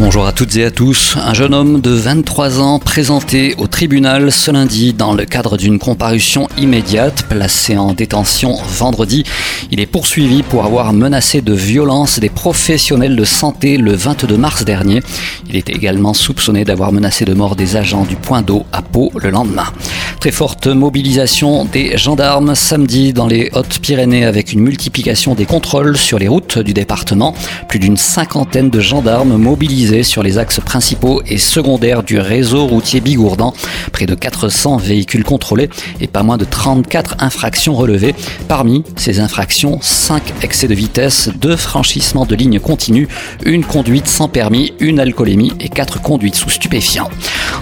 Bonjour à toutes et à tous. Un jeune homme de 23 ans présenté au tribunal ce lundi dans le cadre d'une comparution immédiate, placé en détention vendredi. Il est poursuivi pour avoir menacé de violence des professionnels de santé le 22 mars dernier. Il est également soupçonné d'avoir menacé de mort des agents du point d'eau à Pau le lendemain. Très forte mobilisation des gendarmes samedi dans les Hautes-Pyrénées avec une multiplication des contrôles sur les routes du département. Plus d'une cinquantaine de gendarmes mobilisés sur les axes principaux et secondaires du réseau routier bigourdan. Près de 400 véhicules contrôlés et pas moins de 34 infractions relevées. Parmi ces infractions, 5 excès de vitesse, 2 franchissements de lignes continues, une conduite sans permis, une alcoolémie et 4 conduites sous stupéfiants.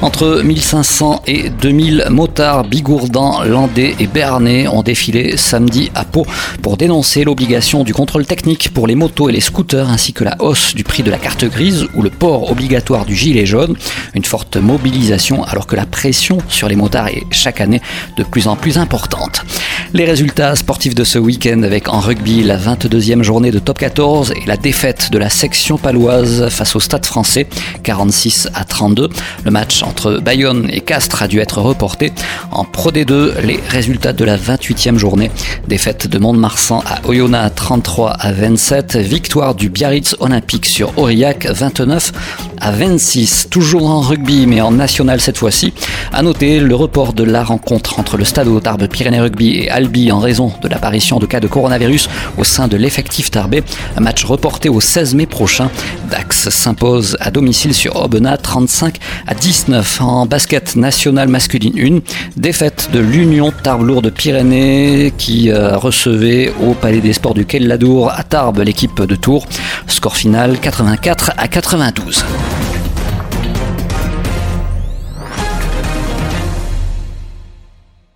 Entre 1500 et 2000 motards bigourdans, landais et béarnais ont défilé samedi à Pau pour dénoncer l'obligation du contrôle technique pour les motos et les scooters ainsi que la hausse du prix de la carte grise ou le port obligatoire du gilet jaune. Une forte mobilisation alors que la pression sur les motards est chaque année de plus en plus importante. Les résultats sportifs de ce week-end avec en rugby la 22e journée de top 14 et la défaite de la section paloise face au stade français 46 à 32. Le match entre Bayonne et Castres a dû être reporté. En Pro D2, les résultats de la 28e journée. Défaite de Mont-de-Marsan à Oyonnax 33 à 27. Victoire du Biarritz Olympique sur Aurillac 29 à 26. Toujours en rugby mais en national cette fois-ci. À noter le report de la rencontre entre le Stade Tarbes Pyrénées Rugby et Albi en raison de l'apparition de cas de coronavirus au sein de l'effectif tarbé. Un match reporté au 16 mai prochain. Dax s'impose à domicile sur Aubenas 35 à 19 en basket national masculine 1. Défaite de l'Union Tarbes-Lourdes Pyrénées qui euh, recevait au Palais des Sports du Quai Ladour à Tarbes l'équipe de Tours. Score final 84 à 92.